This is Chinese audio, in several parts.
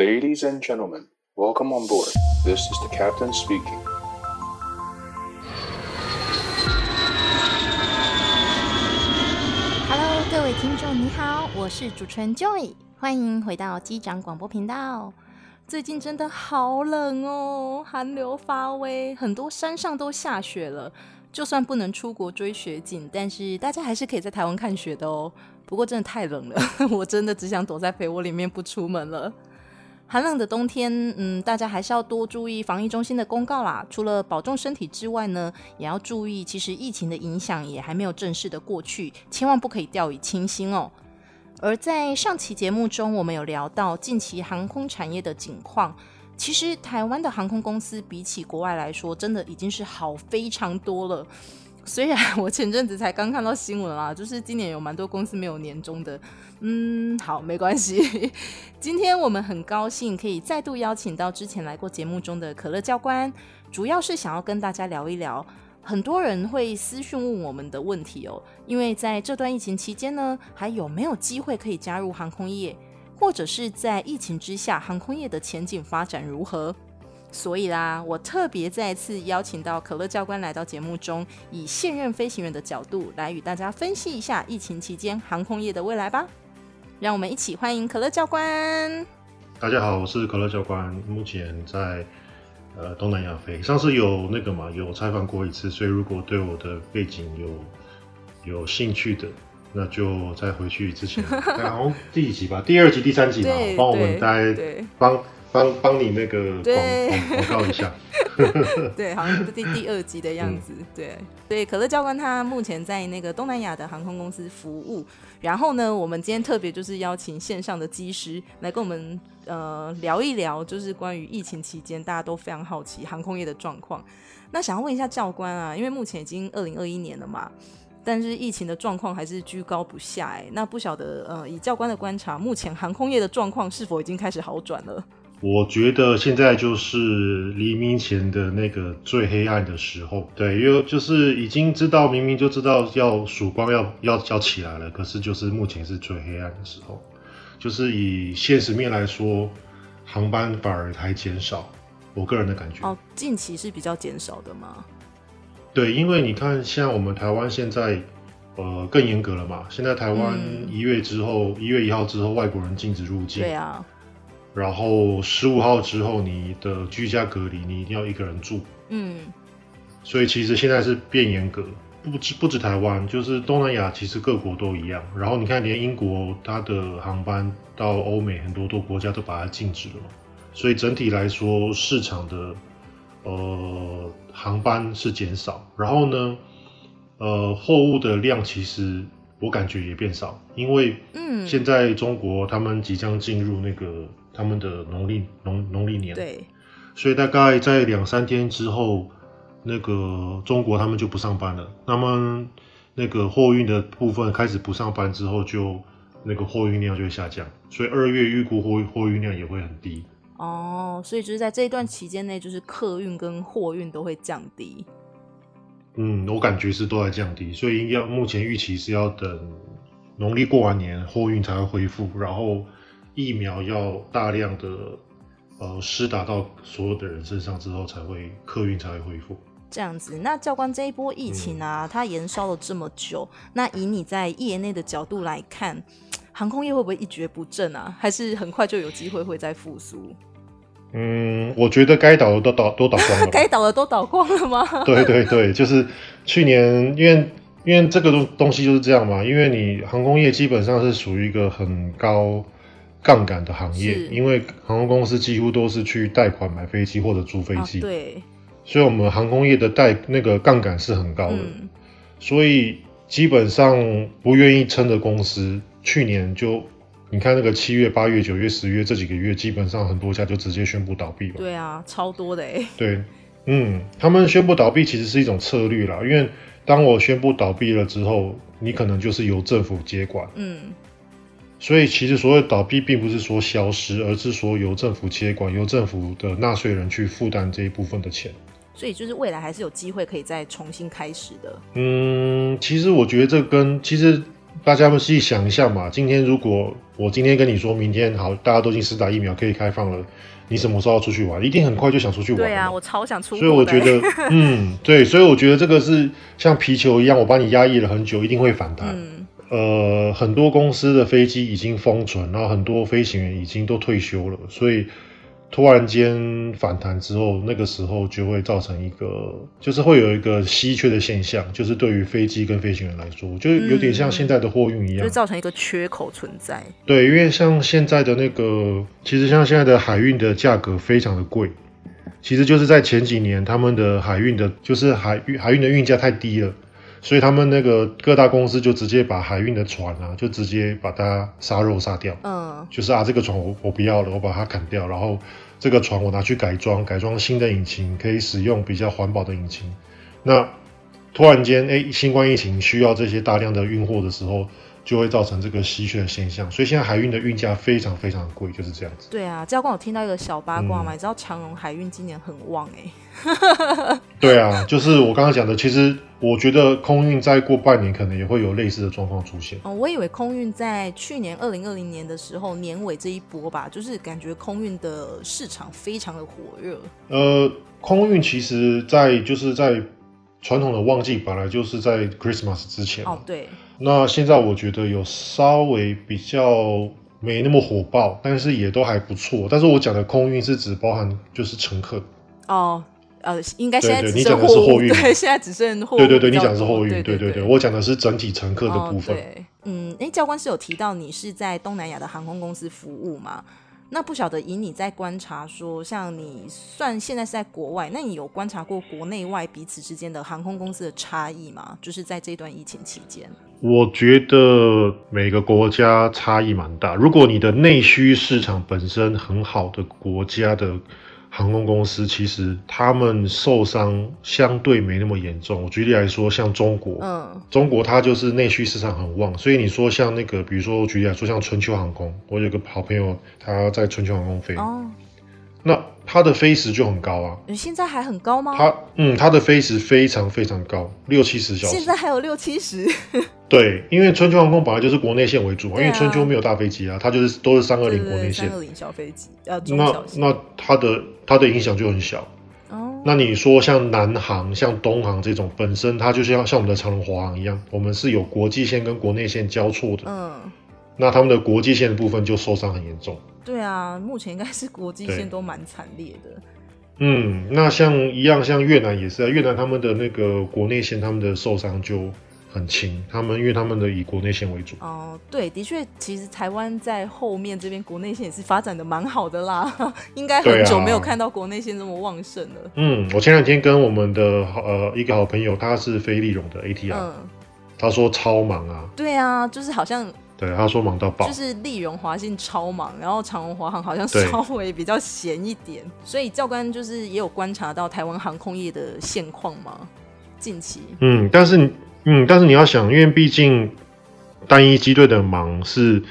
Ladies and gentlemen, welcome on board. This is the captain speaking. Hello，各位听众，你好，我是主持人 Joy，欢迎回到机长广播频道。最近真的好冷哦，寒流发威，很多山上都下雪了。就算不能出国追雪景，但是大家还是可以在台湾看雪的哦。不过真的太冷了，我真的只想躲在被窝里面不出门了。寒冷的冬天，嗯，大家还是要多注意防疫中心的公告啦。除了保重身体之外呢，也要注意，其实疫情的影响也还没有正式的过去，千万不可以掉以轻心哦。而在上期节目中，我们有聊到近期航空产业的景况。其实台湾的航空公司比起国外来说，真的已经是好非常多了。虽然我前阵子才刚看到新闻啦，就是今年有蛮多公司没有年终的。嗯，好，没关系。今天我们很高兴可以再度邀请到之前来过节目中的可乐教官，主要是想要跟大家聊一聊很多人会私讯问我们的问题哦。因为在这段疫情期间呢，还有没有机会可以加入航空业？或者是在疫情之下，航空业的前景发展如何？所以啦，我特别再次邀请到可乐教官来到节目中，以现任飞行员的角度来与大家分析一下疫情期间航空业的未来吧。让我们一起欢迎可乐教官。大家好，我是可乐教官，目前在呃东南亚飞。上次有那个嘛，有采访过一次，所以如果对我的背景有有兴趣的。那就再回去之前，然后第几集吧？第二集、第三集嘛，帮我们再帮帮帮你那个广广告一下。对，好像是第第二集的样子。嗯、对，所以可乐教官他目前在那个东南亚的航空公司服务。然后呢，我们今天特别就是邀请线上的机师来跟我们呃聊一聊，就是关于疫情期间大家都非常好奇航空业的状况。那想要问一下教官啊，因为目前已经二零二一年了嘛。但是疫情的状况还是居高不下哎，那不晓得呃，以教官的观察，目前航空业的状况是否已经开始好转了？我觉得现在就是黎明前的那个最黑暗的时候，对，因为就是已经知道，明明就知道要曙光要要要起来了，可是就是目前是最黑暗的时候，就是以现实面来说，航班反而还减少，我个人的感觉。哦，近期是比较减少的吗？对，因为你看，像我们台湾现在，呃，更严格了嘛。现在台湾一月之后，一、嗯、月一号之后，外国人禁止入境。对啊。然后十五号之后，你的居家隔离，你一定要一个人住。嗯。所以其实现在是变严格，不止不止台湾，就是东南亚，其实各国都一样。然后你看，连英国它的航班到欧美很多多国家都把它禁止了。所以整体来说，市场的。呃，航班是减少，然后呢，呃，货物的量其实我感觉也变少，因为嗯，现在中国他们即将进入那个他们的农历农农历年，对，所以大概在两三天之后，那个中国他们就不上班了，那么那个货运的部分开始不上班之后，就那个货运量就会下降，所以二月预估货货运量也会很低。哦，所以就是在这一段期间内，就是客运跟货运都会降低。嗯，我感觉是都在降低，所以要目前预期是要等农历过完年，货运才会恢复，然后疫苗要大量的呃施打到所有的人身上之后，才会客运才会恢复。这样子，那教官这一波疫情啊，嗯、它延烧了这么久，那以你在业内的角度来看，航空业会不会一蹶不振啊？还是很快就有机会会再复苏？嗯，我觉得该倒的都倒都倒光了，该倒的都倒光了吗？对对对，就是去年，因为因为这个东东西就是这样嘛，因为你航空业基本上是属于一个很高杠杆的行业，因为航空公司几乎都是去贷款买飞机或者租飞机，啊，对，所以我们航空业的贷那个杠杆是很高的，嗯，所以基本上不愿意撑的公司，去年就。你看那个七月、八月、九月、十月这几个月，基本上很多家就直接宣布倒闭了。对啊，超多的哎。对，嗯，他们宣布倒闭其实是一种策略啦，因为当我宣布倒闭了之后，你可能就是由政府接管。嗯。所以其实所谓倒闭，并不是说消失，而是说由政府接管，由政府的纳税人去负担这一部分的钱。所以就是未来还是有机会可以再重新开始的。嗯，其实我觉得这跟其实。大家们自己想一下嘛，今天如果我今天跟你说明天好，大家都已经施打疫苗可以开放了，你什么时候要出去玩？一定很快就想出去玩。对啊，我超想出去。所以我觉得，嗯，对，所以我觉得这个是像皮球一样，我把你压抑了很久，一定会反弹。嗯、呃，很多公司的飞机已经封存，然后很多飞行员已经都退休了，所以。突然间反弹之后，那个时候就会造成一个，就是会有一个稀缺的现象，就是对于飞机跟飞行员来说，就有点像现在的货运一样，嗯，就造成一个缺口存在。对，因为像现在的那个，其实像现在的海运的价格非常的贵，其实就是在前几年他们的海运的，就是海运海运的运价太低了。所以他们那个各大公司就直接把海运的船啊，就直接把它杀肉杀掉。嗯，就是啊，这个船我我不要了，我把它砍掉，然后这个船我拿去改装，改装新的引擎，可以使用比较环保的引擎。那突然间，哎，新冠疫情需要这些大量的运货的时候。就会造成这个稀缺的现象，所以现在海运的运价非常非常贵，就是这样子。对啊，教官，我听到一个小八卦嘛，嗯、你知道长荣海运今年很旺哎、欸。对啊，就是我刚刚讲的，其实我觉得空运再过半年可能也会有类似的状况出现。哦，我以为空运在去年二零二零年的时候年尾这一波吧，就是感觉空运的市场非常的火热。呃，空运其实在就是在传统的旺季本来就是在 Christmas 之前。哦，对。那现在我觉得有稍微比较没那么火爆，但是也都还不错。但是我讲的空运是指包含就是乘客哦，呃，应该现在对对对，你讲的是货运，对，现在只剩货运。对对对，你讲的是货运，对对对，对，我讲的是整体乘客的部分。哦、对，嗯，哎，教官是有提到你是在东南亚的航空公司服务吗？那不晓得以你在观察说，像你算现在是在国外，那你有观察过国内外彼此之间的航空公司的差异吗？就是在这段疫情期间，我觉得每个国家差异蛮大。如果你的内需市场本身很好的国家的。航空公司其实他们受伤相对没那么严重。我举例来说，像中国，嗯，中国它就是内需市场很旺，所以你说像那个，比如说我举例来说，像春秋航空，我有个好朋友他在春秋航空飞，哦，那。它的飞时就很高啊，你现在还很高吗？它，嗯，它的飞时非常非常高，六七十小时。现在还有六七十？对，因为春秋航空本来就是国内线为主，啊，因为春秋没有大飞机啊，它就是都是三二零国内线。三二零小飞机，那那它的它的影响就很小。哦。那你说像南航、像东航这种，本身它就是要像我们的长荣、华航一样，我们是有国际线跟国内线交错的。嗯。那他们的国际线的部分就受伤很严重。对啊，目前应该是国际线都蛮惨烈的。嗯，那像一样，像越南也是啊，越南他们的那个国内线，他们的受伤就很轻，他们因为他们的以国内线为主。哦，对，的确，其实台湾在后面这边国内线也是发展的蛮好的啦，应该很久没有看到国内线这么旺盛了。啊。嗯，我前两天跟我们的呃一个好朋友，他是飞利荣的 ATR，嗯，他说超忙啊。对啊，就是好像。对，他说忙到爆，就是丽荣华信超忙，然后长荣华航好像稍微比较闲一点，所以教官就是也有观察到台湾航空业的现况吗？近期，嗯，但是嗯，但是你要想，因为毕竟单一机队的忙是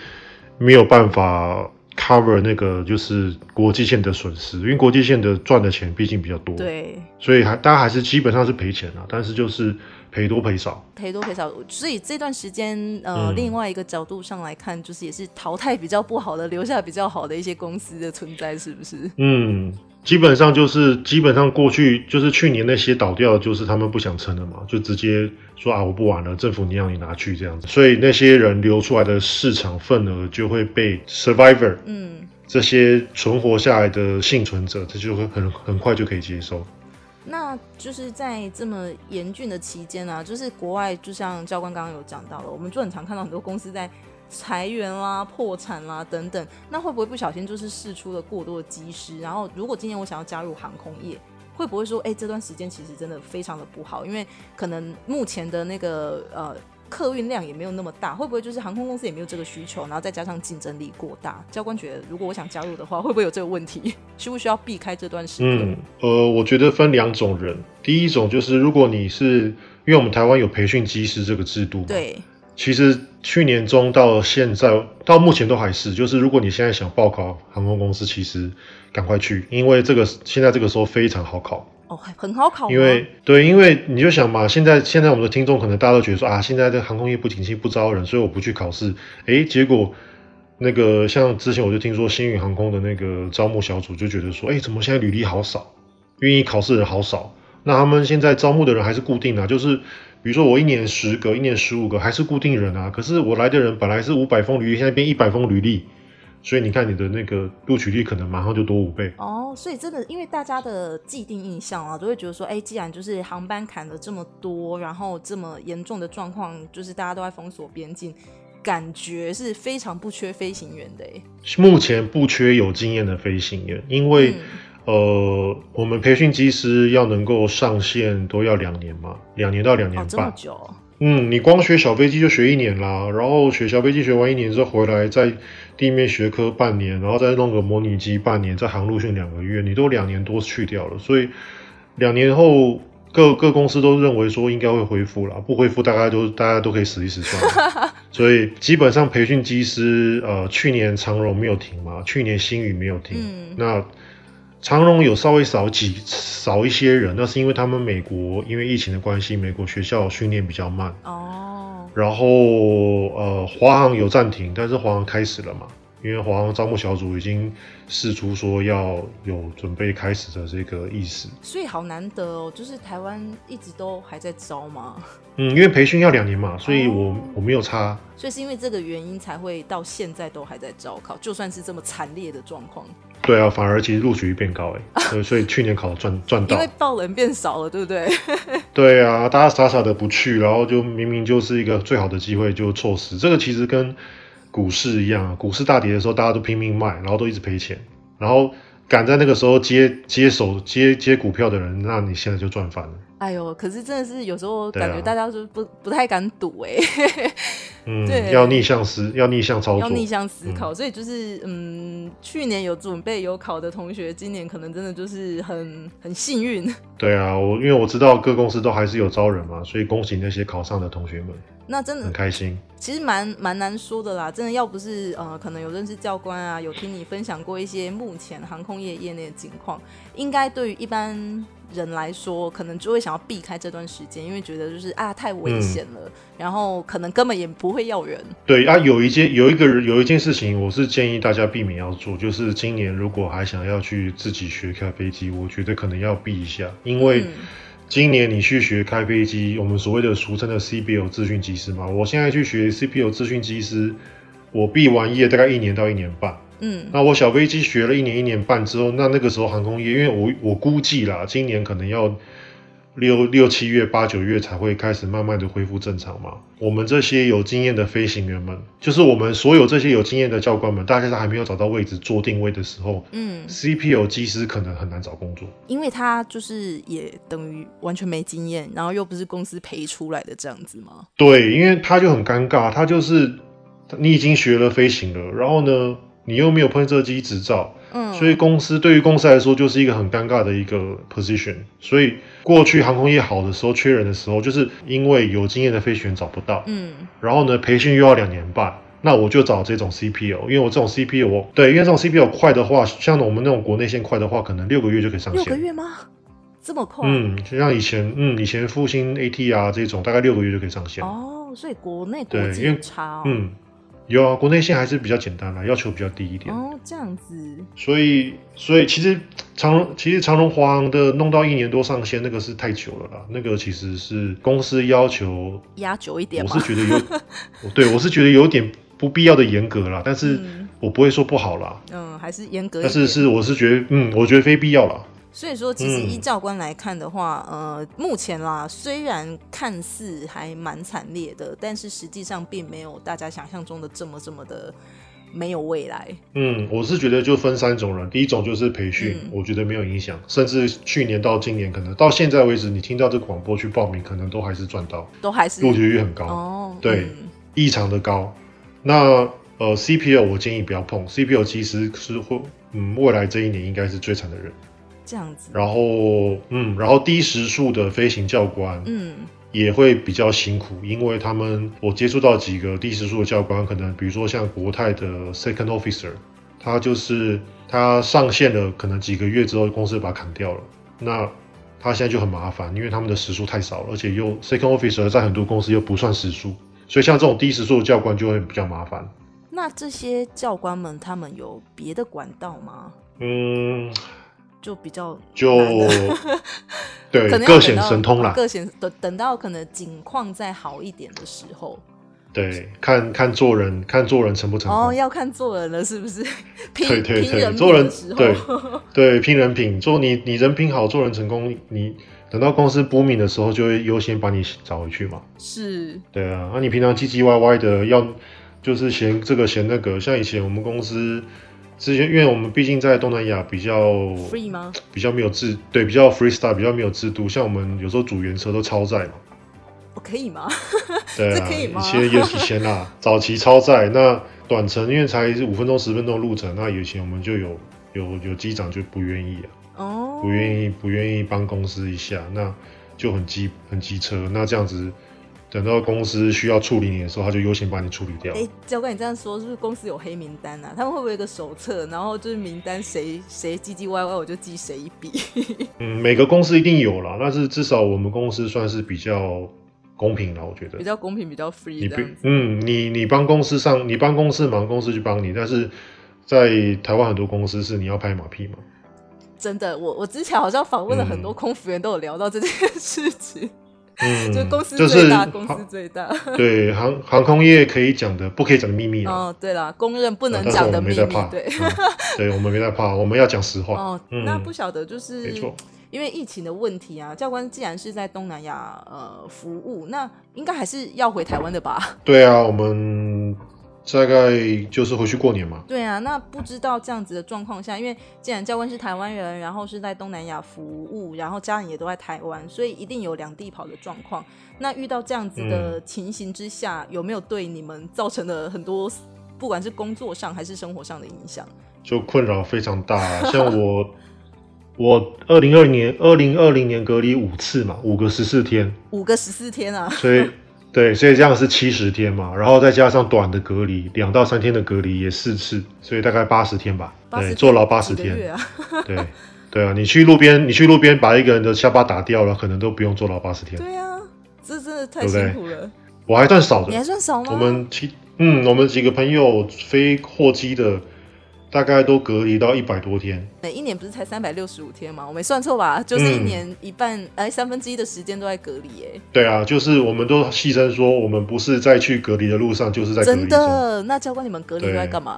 没有办法 cover 那个就是国际线的损失，因为国际线的赚的钱毕竟比较多，对，所以还大家还是基本上是赔钱啊，但是就是。赔多赔少，赔多赔少，所以这段时间，呃、嗯，另外一个角度上来看，就是也是淘汰比较不好的，留下比较好的一些公司的存在，是不是？嗯，基本上就是基本上过去就是去年那些倒掉，就是他们不想撑了嘛，就直接说啊，我不玩了，政府你让你拿去这样子，所以那些人留出来的市场份额就会被 survivor，嗯，这些存活下来的幸存者，这就会很很快就可以接受。那就是在这么严峻的期间呢、啊，就是国外就像教官刚刚有讲到了，我们就很常看到很多公司在裁员啦、破产啦等等。那会不会不小心就是试出了过多的机师？然后如果今年我想要加入航空业，会不会说，哎、这段时间其实真的非常的不好，因为可能目前的那个呃。客运量也没有那么大，会不会就是航空公司也没有这个需求，然后再加上竞争力过大？教官觉得，如果我想加入的话，会不会有这个问题？需不需要避开这段时间？嗯，呃，我觉得分两种人，第一种就是如果你是，因为我们台湾有培训机师这个制度，对，其实去年中到现在到目前都还是，就是如果你现在想报考航空公司，其实赶快去，因为这个现在这个时候非常好考。哦，很好考。因为对，因为你就想嘛，现在现在我们的听众可能大家都觉得说啊，现在这航空业不景气，不招人，所以我不去考试。哎，结果那个像之前我就听说星宇航空的那个招募小组就觉得说，哎，怎么现在履历好少，愿意考试的人好少。那他们现在招募的人还是固定的，就是比如说我一年十个，一年十五个，还是固定人啊。可是我来的人本来是五百封履历，现在变一百封履历。所以你看，你的那个录取率可能马上就多五倍哦。所以真的，因为大家的既定印象啊，都会觉得说，哎，既然就是航班砍了这么多，然后这么严重的状况，就是大家都在封锁边境，感觉是非常不缺飞行员的。目前不缺有经验的飞行员，因为、嗯、呃，我们培训机师要能够上线都要两年嘛，两年到两年半。哦，这么久。嗯，你光学小飞机就学一年啦，然后学小飞机学完一年之后回来，在地面学科半年，然后再弄个模拟机半年，再航路训两个月，你都两年多去掉了。所以两年后各各公司都认为说应该会恢复了，不恢复大概都大家都可以死一死算了。所以基本上培训机师，呃，去年长荣没有停嘛，去年新宇没有停，嗯、那。长荣有稍微少几少一些人，那是因为他们美国因为疫情的关系，美国学校训练比较慢。哦。然后呃，华航有暂停，但是华航开始了嘛？因为华航招募小组已经试出说要有准备开始的这个意思。所以好难得哦，就是台湾一直都还在招嘛？嗯，因为培训要两年嘛，所以我、哦、我没有差。所以是因为这个原因才会到现在都还在招考，就算是这么惨烈的状况。对啊，反而其实录取率变高哎，啊、所以去年考赚赚到，因为报人变少了，对不对？对啊，大家傻傻的不去，然后就明明就是一个最好的机会就错失。这个其实跟股市一样，股市大跌的时候大家都拼命卖，然后都一直赔钱，然后赶在那个时候接接手接接股票的人，那你现在就赚翻了。哎呦，可是真的是有时候感觉大家就不、啊、不太敢赌哎。嗯，对，要逆向思，要逆向操作，要逆向思考。嗯、所以就是，嗯，去年有准备有考的同学，今年可能真的就是很很幸运。对啊，我因为我知道各公司都还是有招人嘛，所以恭喜那些考上的同学们。那真的很开心。其实蛮蛮难说的啦，真的要不是呃，可能有认识教官啊，有听你分享过一些目前航空业业内的情况，应该对于一般。人来说，可能就会想要避开这段时间，因为觉得就是啊太危险了，嗯、然后可能根本也不会要人。对啊，有一件有一个人有一件事情，我是建议大家避免要做，就是今年如果还想要去自己学开飞机，我觉得可能要避一下，因为今年你去学开飞机，我们所谓的俗称的 CBL 自训机师嘛，我现在去学 CBL 自训机师，我毕完业大概一年到一年半。嗯，那我小飞机学了一年一年半之后，那那个时候航空业，因为我我估计啦，今年可能要六六七月八九月才会开始慢慢的恢复正常嘛。我们这些有经验的飞行员们，就是我们所有这些有经验的教官们，大家都还没有找到位置做定位的时候，嗯，CPL 机师可能很难找工作，因为他就是也等于完全没经验，然后又不是公司培出来的这样子吗？对，因为他就很尴尬，他就是你已经学了飞行了，然后呢？你又没有喷射机执照，嗯，所以公司对于公司来说就是一个很尴尬的一个 position。所以过去航空业好的时候，缺人的时候，就是因为有经验的飞行员找不到，嗯，然后呢，培训又要两年半，那我就找这种 CPL，因为我这种 CPL，我对，因为这种 CPL 快的话，像我们那种国内线快的话，可能六个月就可以上线。六个月吗？这么快？嗯，就像以前，嗯，以前复兴 AT 啊这种，大概六个月就可以上线。哦，所以国内国际差，嗯。有啊，国内线还是比较简单啦，要求比较低一点。哦，这样子。所以，所以其实长荣，其实长荣、华航的弄到一年多上线，那个是太久了啦。那个其实是公司要求压久一点。我是觉得有，对，我是觉得有点不必要的严格啦。但是我不会说不好啦。嗯，还是严格。但是是，我是觉得，嗯，我觉得非必要啦。所以说，其实依教官来看的话，嗯、呃，目前啦，虽然看似还蛮惨烈的，但是实际上并没有大家想象中的这么这么的没有未来。嗯，我是觉得就分三种人，第一种就是培训，嗯、我觉得没有影响，甚至去年到今年，可能到现在为止，你听到这广播去报名，可能都还是赚到，都还是录取率很高哦，对，嗯、异常的高。那呃，CPU 我建议不要碰，CPU 其实是会，嗯，未来这一年应该是最惨的人。这样子，然后嗯，然后低时速的飞行教官，嗯，也会比较辛苦，因为他们我接触到几个低时速的教官，可能比如说像国泰的 second officer，他就是他上线了，可能几个月之后公司把他砍掉了，那他现在就很麻烦，因为他们的时速太少了，而且又 second officer 在很多公司又不算时速，所以像这种低时速的教官就会比较麻烦。那这些教官们他们有别的管道吗？嗯，就比较就 对，各显神通啦，各显等等到可能景况再好一点的时候。对，看看做人，看做人成不成功哦，要看做人了，是不是？拼对对对，人做人对 对拼人品，做你你人品好，做人成功，你等到公司 booming 的时候，就会优先把你找回去嘛。是，对啊，那、啊、你平常唧唧歪歪的，要就是嫌这个嫌那个，像以前我们公司之前，因为我们毕竟在东南亚比较 free 吗？比较没有制，对，比较 freestyle，比较没有制度，像我们有时候组原车都超载嘛。可以吗？对啊，可以吗？以前也以前啊，早期超载，那短程因为才是五分钟十分钟的路程，那以前我们就有有有机长就不愿意啊，哦，不愿意不愿意帮公司一下，那就很机很机车，那这样子等到公司需要处理你的时候，他就优先把你处理掉。哎、欸，教官，你这样说是不是公司有黑名单啊？他们会不会有个手册，然后就是名单谁谁唧唧歪歪，我就记谁一笔？嗯，每个公司一定有啦，但是至少我们公司算是比较。公平了，我觉得比较公平，比较 free。你不，嗯，你你帮公司上，你帮公司忙，公司去帮你。但是在台湾很多公司是你要拍马屁嘛？真的，我我之前好像访问了很多空服员，都有聊到这件事情。嗯，就公司最大，公司最大。对，航航空业可以讲的，不可以讲的秘密哦，对了，公认不能讲的秘密。对，对，我们没在怕，我们要讲实话。哦，那不晓得就是没错。因为疫情的问题啊，教官既然是在东南亚呃服务，那应该还是要回台湾的吧？对啊，我们大概就是回去过年嘛。对啊，那不知道这样子的状况下，因为既然教官是台湾人，然后是在东南亚服务，然后家人也都在台湾，所以一定有两地跑的状况。那遇到这样子的情形之下，嗯、有没有对你们造成了很多，不管是工作上还是生活上的影响？就困扰非常大，像我。我二零二零年二零二零年隔离五次嘛，五个十四天，五个十四天啊，所以对，所以这样是七十天嘛，然后再加上短的隔离，两到三天的隔离也四次，所以大概八十天吧，对，坐牢八十天，啊、对，对啊，你去路边，你去路边把一个人的下巴打掉了，可能都不用坐牢八十天，对啊，这真的太辛苦了，对对，我还算少的，你还算少吗？我们七，嗯，我们几个朋友飞货机的。大概都隔离到一百多天，每一年不是才三百六十五天吗？我没算错吧？就是一年一半，哎、嗯，三分之一的时间都在隔离，哎。对啊，就是我们都戏称说，我们不是在去隔离的路上，就是在隔离。真的？那教官你们隔离都在干嘛？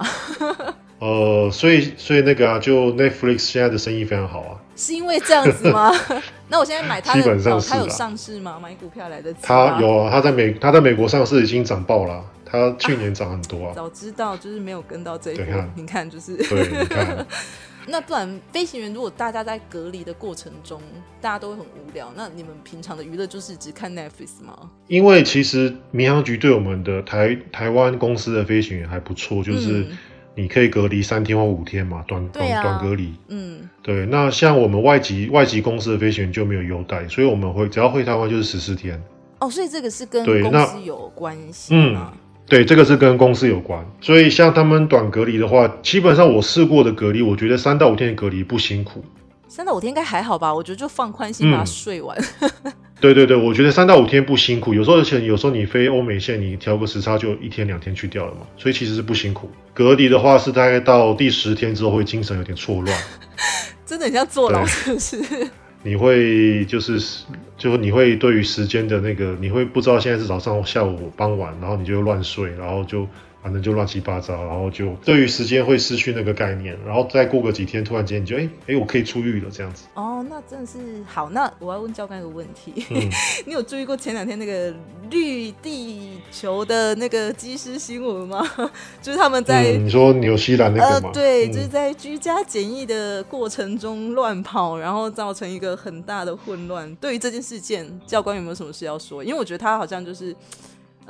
呃，所以所以那个啊，就 Netflix 现在的生意非常好啊。是因为这样子吗？那我现在买它的，基本上是、哦、它有上市吗？买股票来得及？它有啊，它在美，它在美国上市已经涨爆了。他去年涨很多啊，早知道就是没有跟到这一波。你看，就是对，你看。那不然飞行员如果大家在隔离的过程中，大家都会很无聊，那你们平常的娱乐就是只看 Netflix 吗？因为其实民航局对我们的台台湾公司的飞行员还不错，就是你可以隔离三天或五天嘛，短短短隔离。嗯，对。那像我们外籍外籍公司的飞行员就没有优待，所以我们会只要回台湾就是十四天。哦，所以这个是跟公司有关系？嗯对，这个是跟公司有关，所以像他们短隔离的话，基本上我试过的隔离，我觉得三到五天的隔离不辛苦。三到五天应该还好吧？我觉得就放宽心把它睡完。嗯、对对对，我觉得三到五天不辛苦。有时候而且有时候你飞欧美线，你调个时差就一天两天去掉了嘛，所以其实是不辛苦。隔离的话是大概到第十天之后会精神有点错乱，真的很像坐牢，是不是？你会就是，就你会对于时间的那个，你会不知道现在是早上、下午、傍晚，然后你就乱睡，然后就。反正就乱七八糟，然后就对于时间会失去那个概念，然后再过个几天，突然间你就哎哎，我可以出狱了这样子。哦，那真的是好。那我要问教官一个问题，嗯、你有注意过前两天那个绿地球的那个机师新闻吗？就是他们在、嗯、你说纽西兰那个吗？呃、对，嗯、就是在居家检疫的过程中乱跑，然后造成一个很大的混乱。对于这件事件，教官有没有什么事要说？因为我觉得他好像就是。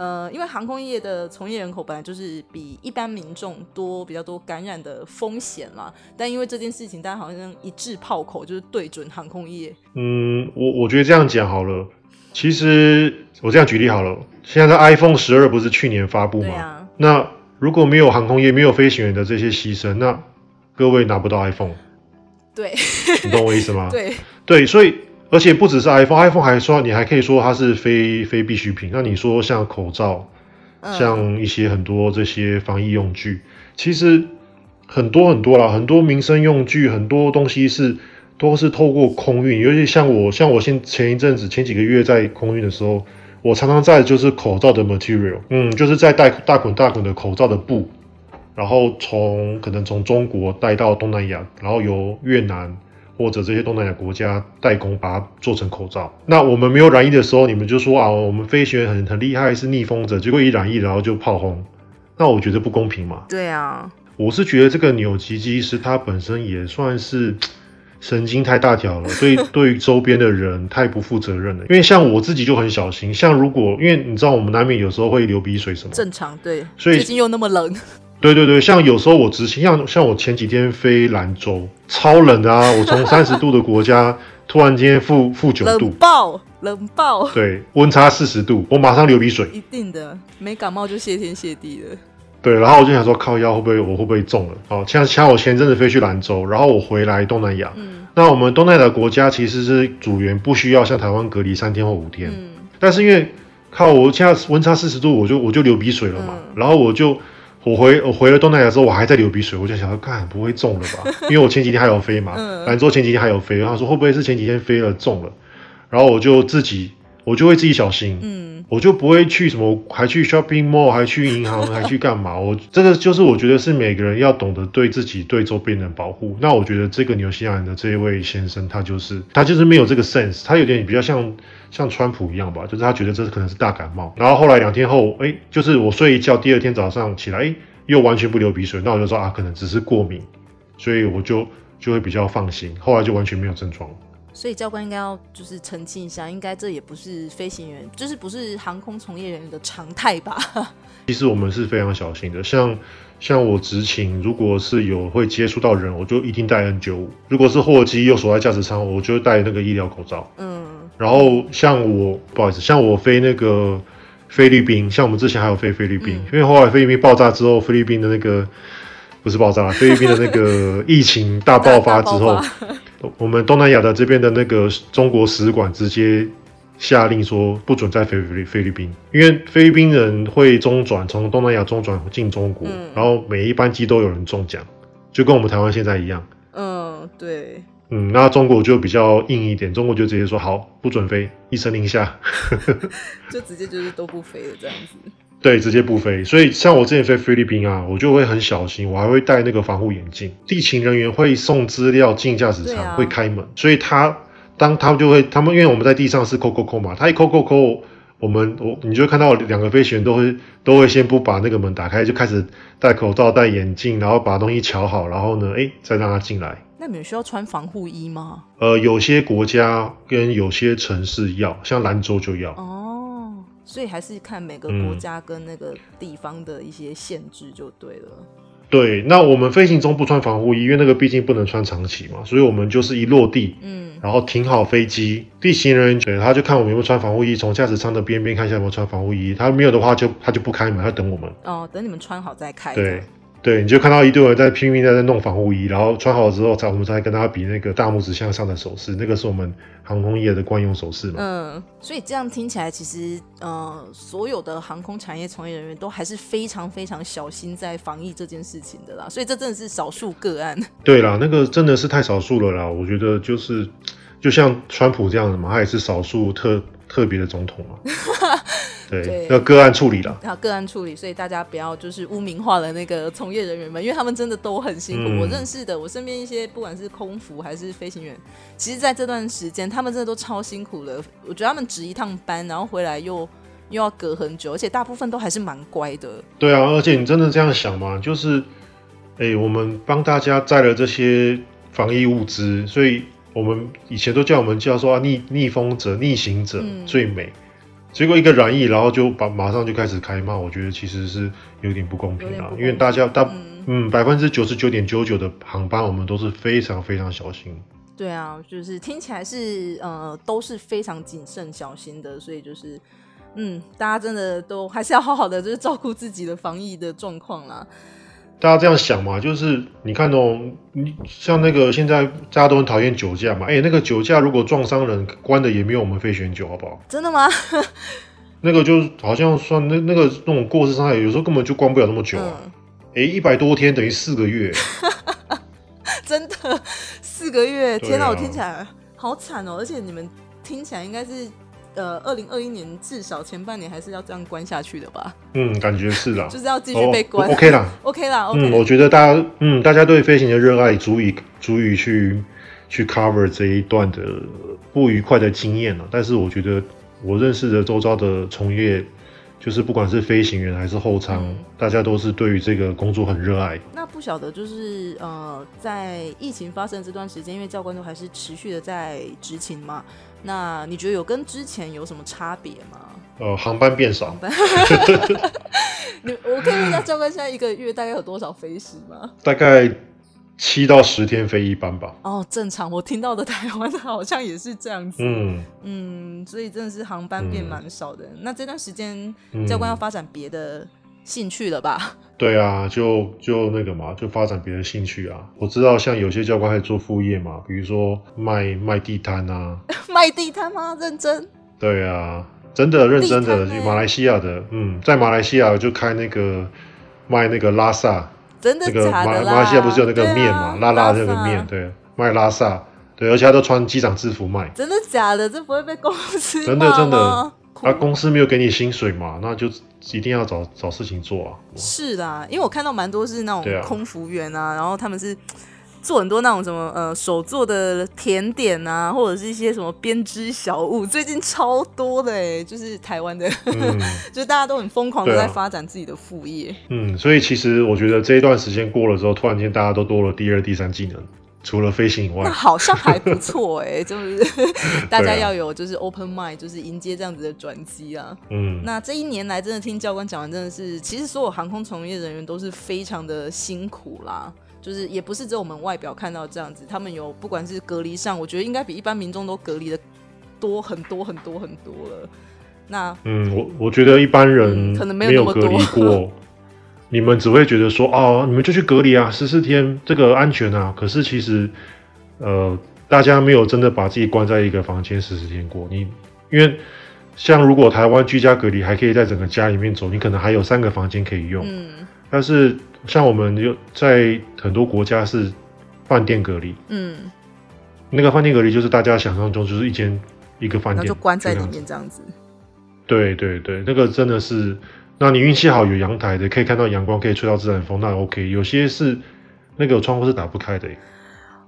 呃，因为航空业的从业人口本来就是比一般民众多比较多感染的风险嘛，但因为这件事情，大家好像一致炮口就是对准航空业。嗯，我我觉得这样讲好了。其实我这样举例好了，现在的 iPhone 十二不是去年发布吗？啊、那如果没有航空业、没有飞行员的这些牺牲，那各位拿不到 iPhone。对，你懂我意思吗？对，对，所以。而且不只是 iPhone，iPhone 还说你还可以说它是非非必需品。那你说像口罩，嗯、像一些很多这些防疫用具，其实很多很多啦，很多民生用具，很多东西是都是透过空运。尤其像我，像我现前一阵子前几个月在空运的时候，我常常在就是口罩的 material，嗯，就是在带大捆大捆的口罩的布，然后从可能从中国带到东南亚，然后由越南。或者这些东南亚国家代工把它做成口罩，那我们没有染疫的时候，你们就说啊，我们飞行员很很厉害，是逆风者，结果一染疫然后就炮轰，那我觉得不公平嘛。对啊，我是觉得这个纽吉机师他本身也算是神经太大条了，所以对于周边的人太不负责任了。因为像我自己就很小心，像如果因为你知道我们难免有时候会流鼻水什么，正常对，所以最近又那么冷。对对对，像有时候我执行，像像我前几天飞兰州，超冷的啊！我从三十度的国家，突然间负负九度，冷爆，冷爆。对，温差四十度，我马上流鼻水。一定的，没感冒就谢天谢地了。对，然后我就想说，靠腰会不会我会不会中了？哦，像像我前阵子飞去兰州，然后我回来东南亚，嗯，那我们东南亚的国家其实是组员不需要像台湾隔离三天或五天，嗯，但是因为靠我现在温差四十度，我就我就流鼻水了嘛，嗯，然后我就。我回我回了东南亚之后，我还在流鼻水，我就想要，看不会中了吧？因为我前几天还有飞嘛，兰州前几天还有飞，然后说会不会是前几天飞了中了？然后我就自己，我就会自己小心，嗯，我就不会去什么，还去 shopping mall，还去银行，还去干嘛？我这个就是我觉得是每个人要懂得对自己、对周边人保护。那我觉得这个纽西兰的这一位先生，他就是他就是没有这个 sense，他有点比较像。像川普一样吧，就是他觉得这可能是大感冒，然后后来两天后，哎，就是我睡一觉，第二天早上起来，哎，又完全不流鼻水，那我就说啊，可能只是过敏，所以我就就会比较放心，后来就完全没有症状。所以教官应该要就是澄清一下，应该这也不是飞行员，就是不是航空从业人员的常态吧？其实我们是非常小心的，像像我执勤，如果是有会接触到人，我就一定戴 N 九五如果是货机又锁在驾驶舱，我就戴那个医疗口罩。嗯。然后像我，不好意思，像我飞那个菲律宾，像我们之前还有飞菲律宾，嗯、因为后来菲律宾爆炸之后，菲律宾的那个不是爆炸，菲律宾的那个疫情大爆发之后，我们东南亚的这边的那个中国使馆直接下令说不准再飞菲律菲律宾，因为菲律宾人会中转，从东南亚中转进中国，嗯、然后每一班机都有人中奖，就跟我们台湾现在一样。嗯，对。嗯，那中国就比较硬一点，中国就直接说好，不准飞，一声令下，就直接就是都不飞了这样子。对，直接不飞。所以像我之前飞菲律宾啊，我就会很小心，我还会戴那个防护眼镜。地勤人员会送资料进驾驶舱，啊、会开门，所以他当他们就会，他们因为我们在地上是扣扣扣嘛，他一扣扣扣，我们我你就看到两个飞行员都会都会先不把那个门打开，就开始戴口罩、戴眼镜，然后把东西瞧好，然后呢，哎，再让他进来。那你们需要穿防护衣吗？呃，有些国家跟有些城市要，像兰州就要。哦，所以还是看每个国家跟那个地方的一些限制就对了。嗯、对，那我们飞行中不穿防护衣，因为那个毕竟不能穿长期嘛，所以我们就是一落地，嗯，然后停好飞机，地勤人员他就看我们有没有穿防护衣，从驾驶舱的边边看一下有没有穿防护衣，他没有的话就他就不开门，他等我们。哦，等你们穿好再开。对。对，你就看到一堆人在拼命在在弄防护衣，然后穿好了之后，才我们才跟他比那个大拇指向上的手势，那个是我们航空业的惯用手势嘛。嗯，所以这样听起来，其实呃，所有的航空产业从业人员都还是非常非常小心在防疫这件事情的啦。所以这真的是少数个案。对啦，那个真的是太少数了啦。我觉得就是就像川普这样的嘛，他也是少数特特别的总统 嘛。对，要个案处理了。要个案处理，所以大家不要就是污名化了那个从业人员们，因为他们真的都很辛苦。嗯、我认识的，我身边一些不管是空服还是飞行员，其实在这段时间，他们真的都超辛苦了。我觉得他们值一趟班，然后回来又又要隔很久，而且大部分都还是蛮乖的。对啊，而且你真的这样想嘛？就是，哎、欸，我们帮大家载了这些防疫物资，所以我们以前都叫我们叫说啊，逆逆风者、逆行者最美。嗯结果一个染疫，然后就把马上就开始开骂，我觉得其实是有点不公平啊，因为大家大嗯百分之九十九点九九的航班，我们都是非常非常小心。对啊，就是听起来是呃都是非常谨慎小心的，所以就是嗯大家真的都还是要好好的就是照顾自己的防疫的状况啦。大家这样想嘛，就是你看哦，你像那个现在大家都很讨厌酒驾嘛，哎、欸，那个酒驾如果撞伤人，关的也没有我们飞旋酒，好不好？真的吗？那个就好像算那那个那种过失伤害，有时候根本就关不了那么久啊。哎、嗯，一百多天等于四个月，真的四个月，天哪，我听起来好惨哦，而且你们听起来应该是。呃，二零二一年至少前半年还是要这样关下去的吧？嗯，感觉是啦，就是要继续被关。Oh, OK 啦，OK 啦，OK。嗯，我觉得大家，嗯，大家对飞行的热爱足以足以去去 cover 这一段的不愉快的经验了。但是我觉得我认识的周遭的从业，就是不管是飞行员还是后舱，嗯，大家都是对于这个工作很热爱。那不晓得就是呃，在疫情发生这段时间，因为教官都还是持续的在执勤嘛。那你觉得有跟之前有什么差别吗？呃，航班变少。你我可以问一下教官，现在一个月大概有多少飞时吗？大概七到十天飞一班吧。哦，正常。我听到的台湾的好像也是这样子。嗯嗯，所以真的是航班变蛮少的。嗯、那这段时间教官要发展别的兴趣了吧？对啊，就就那个嘛，就发展别的兴趣啊。我知道，像有些教官还做副业嘛，比如说卖卖地摊啊。卖地摊吗？认真？对啊，真的认真的。马来西亚的，嗯，在马来西亚就开那个卖那个拉萨。真的假的啦？马马来西亚不是有那个面嘛，啊、拉拉那个面，对，卖拉萨，对，而且他都穿机长制服卖。真的假的？这不会被公司 真的真的。啊，公司没有给你薪水嘛，那就一定要找找事情做啊。是的，因为我看到蛮多是那种空服员啊，啊，然后他们是做很多那种什么呃手做的甜点啊，或者是一些什么编织小物，最近超多的哎，就是台湾的，嗯、就是大家都很疯狂的在发展自己的副业。啊、嗯，所以其实我觉得这一段时间过了之后，突然间大家都多了第二、第三技能。除了飞行以外，那好像还不错哎、欸，就是 大家要有就是 open mind，就是迎接这样子的转机啊。嗯，那这一年来真的听教官讲完，真的是其实所有航空从业人员都是非常的辛苦啦。就是也不是只有我们外表看到这样子，他们有不管是隔离上，我觉得应该比一般民众都隔离的多很多很多很多了。那嗯，我我觉得一般人可能没有隔离过。你们只会觉得说哦，你们就去隔离啊，十四天这个安全啊。可是其实，呃，大家没有真的把自己关在一个房间十四天过。你因为像如果台湾居家隔离还可以在整个家里面走，你可能还有三个房间可以用。嗯。但是像我们就在很多国家是饭店隔离。嗯。那个饭店隔离就是大家想象中就是一间一个饭店就关在里面这样子。对对对，那个真的是。那你运气好，有阳台的，可以看到阳光，可以吹到自然风，那 OK。有些是那个窗户是打不开的。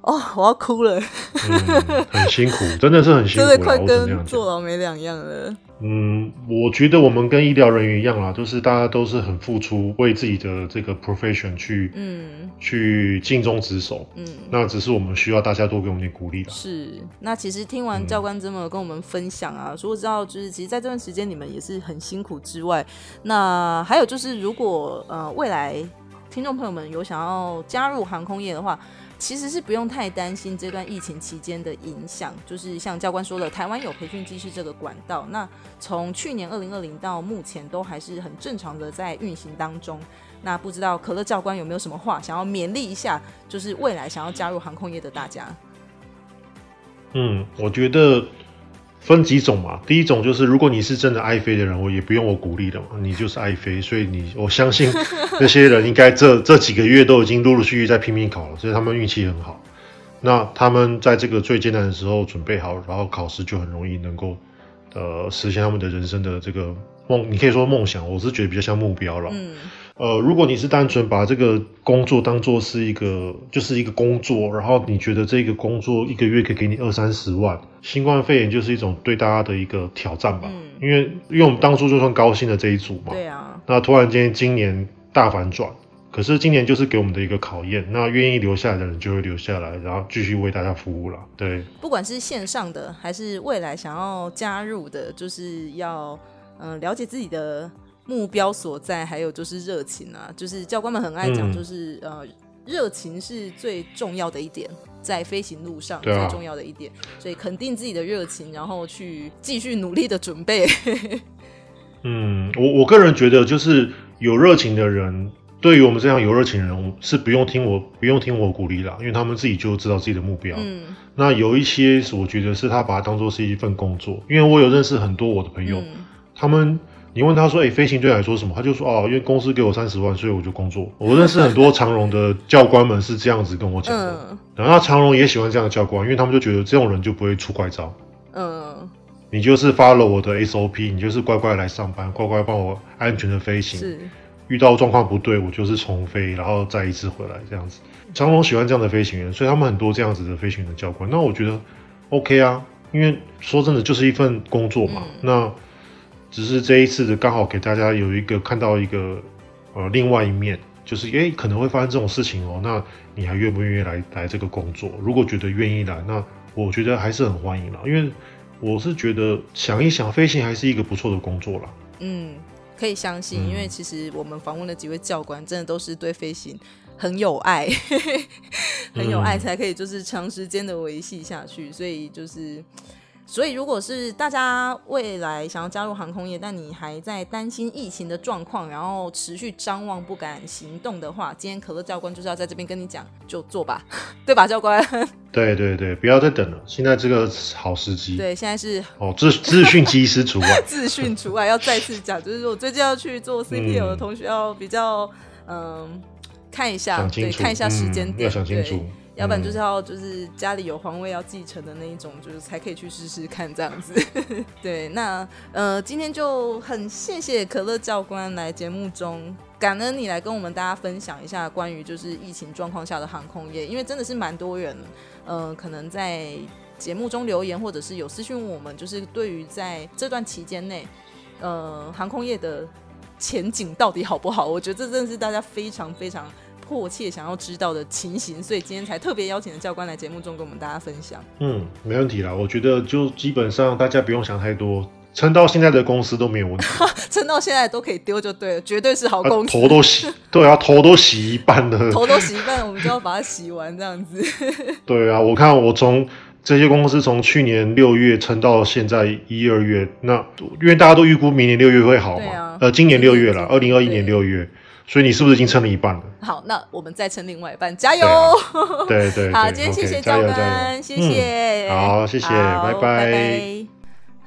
哦，我要哭了。嗯，很辛苦，真的是很辛苦。真 的快跟坐牢没两样了。嗯，我觉得我们跟医疗人员一样啦，就是大家都是很付出，为自己的这个 profession 去，嗯，去尽忠职守。嗯，那只是我们需要大家多给我们点鼓励。是，那其实听完教官这么跟我们分享啊，说、嗯、知道就是其实在这段时间你们也是很辛苦之外，那还有就是如果呃未来听众朋友们有想要加入航空业的话。其实是不用太担心这段疫情期间的影响，就是像教官说的，台湾有培训机师这个管道，那从去年二零二零到目前都还是很正常的在运行当中。那不知道可乐教官有没有什么话想要勉励一下，就是未来想要加入航空业的大家？嗯，我觉得。分几种嘛？第一种就是，如果你是真的爱飞的人，我也不用我鼓励的嘛，你就是爱飞，所以你我相信 那些人应该这这几个月都已经陆陆续续在拼命考了，所以他们运气很好。那他们在这个最艰难的时候准备好，然后考试就很容易能够呃实现他们的人生的这个梦，你可以说梦想，我是觉得比较像目标了。嗯。呃，如果你是单纯把这个工作当做是一个，就是一个工作，然后你觉得这个工作一个月可以给你二三十万，新冠肺炎就是一种对大家的一个挑战吧。嗯。因为因为我们当初就算高薪的这一组嘛。对啊。那突然间今年大反转，可是今年就是给我们的一个考验。那愿意留下来的人就会留下来，然后继续为大家服务了。对。不管是线上的还是未来想要加入的，就是要嗯、呃、了解自己的。目标所在，还有就是热情啊，就是教官们很爱讲，就是、嗯、呃，热情是最重要的一点，在飞行路上最重要的一点，啊、所以肯定自己的热情，然后去继续努力的准备。嗯，我我个人觉得，就是有热情的人对于我们这样有热情的人，是不用听我不用听我鼓励啦，因为他们自己就知道自己的目标。嗯，那有一些我觉得是他把它当做是一份工作，因为我有认识很多我的朋友，嗯、他们你问他说，哎、欸，飞行对你来说什么？他就说，哦，因为公司给我三十万，所以我就工作。我认识很多长荣的教官们是这样子跟我讲的，嗯、然后长荣也喜欢这样的教官，因为他们就觉得这种人就不会出怪招。嗯，你就是 follow 我的 SOP，你就是乖乖来上班，乖乖帮我安全的飞行。是。遇到状况不对，我就是重飞，然后再一次回来这样子。长荣喜欢这样的飞行员，所以他们很多这样子的飞行员的教官。那我觉得 OK 啊，因为说真的就是一份工作嘛。嗯、那只是这一次的刚好给大家有一个看到一个呃另外一面，就是诶、欸、可能会发生这种事情哦。那你还愿不愿意来来这个工作？如果觉得愿意来，那我觉得还是很欢迎了。因为我是觉得想一想，飞行还是一个不错的工作啦。嗯。可以相信，因为其实我们访问的几位教官，真的都是对飞行很有爱，很有爱，才可以就是长时间的维系下去。所以就是。所以，如果是大家未来想要加入航空业，但你还在担心疫情的状况，然后持续张望不敢行动的话，今天可乐教官就是要在这边跟你讲，就做吧，对吧，教官？对对对，不要再等了，现在这个好时机。对，现在是哦，资资讯机师除外，资讯除外，要再次讲，就是我最近要去做 CPL 的同学要比较嗯、呃、看一下，对，看一下时间点，嗯、要想清楚。要不然就是要就是家里有皇位要继承的那一种，就是才可以去试试看这样子。对，那呃今天就很谢谢可乐教官来节目中，感恩你来跟我们大家分享一下关于就是疫情状况下的航空业，因为真的是蛮多人，呃可能在节目中留言或者是有私讯我们，就是对于在这段期间内，呃航空业的前景到底好不好？我觉得这真的是大家非常非常。迫切想要知道的情形，所以今天才特别邀请了教官来节目中跟我们大家分享。嗯，没问题啦，我觉得就基本上大家不用想太多，撑到现在的公司都没有问题，撑到现在都可以丢就对了，绝对是好公司。啊、头都洗，对啊，头都洗一半了，头都洗一半，我们就要把它洗完这样子。对啊，我看我从这些公司从去年六月撑到现在一二月，那因为大家都预估明年六月会好嘛，啊、呃，今年六月了，二零二一年六月。所以你是不是已经撑了一半了？好，那我们再撑另外一半，加油！对 对，对，好，今天谢谢教官，谢谢、嗯，好，谢谢，拜拜。拜拜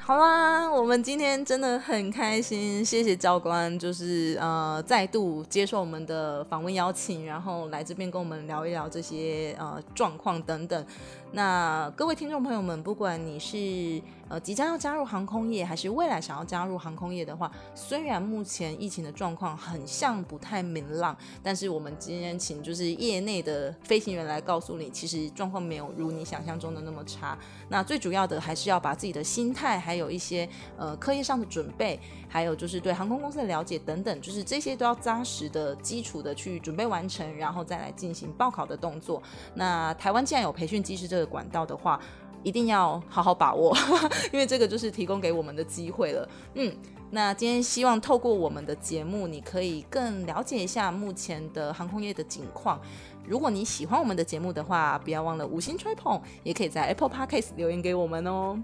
好啦，我们今天真的很开心，谢谢教官，就是呃再度接受我们的访问邀请，然后来这边跟我们聊一聊这些呃状况等等。那各位听众朋友们，不管你是呃即将要加入航空业，还是未来想要加入航空业的话，虽然目前疫情的状况很像不太明朗，但是我们今天请就是业内的飞行员来告诉你，其实状况没有如你想象中的那么差。那最主要的还是要把自己的心态，还有一些呃课业上的准备，还有就是对航空公司的了解等等，就是这些都要扎实的基础的去准备完成，然后再来进行报考的动作。那台湾既然有培训机师这个管道的话，一定要好好把握，因为这个就是提供给我们的机会了。嗯，那今天希望透过我们的节目，你可以更了解一下目前的航空业的景况。如果你喜欢我们的节目的话，不要忘了五星吹捧，也可以在 Apple Podcast 留言给我们哦。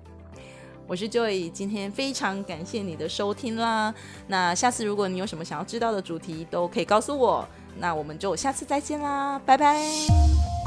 我是 Joy，今天非常感谢你的收听啦。那下次如果你有什么想要知道的主题，都可以告诉我。那我们就下次再见啦，拜拜。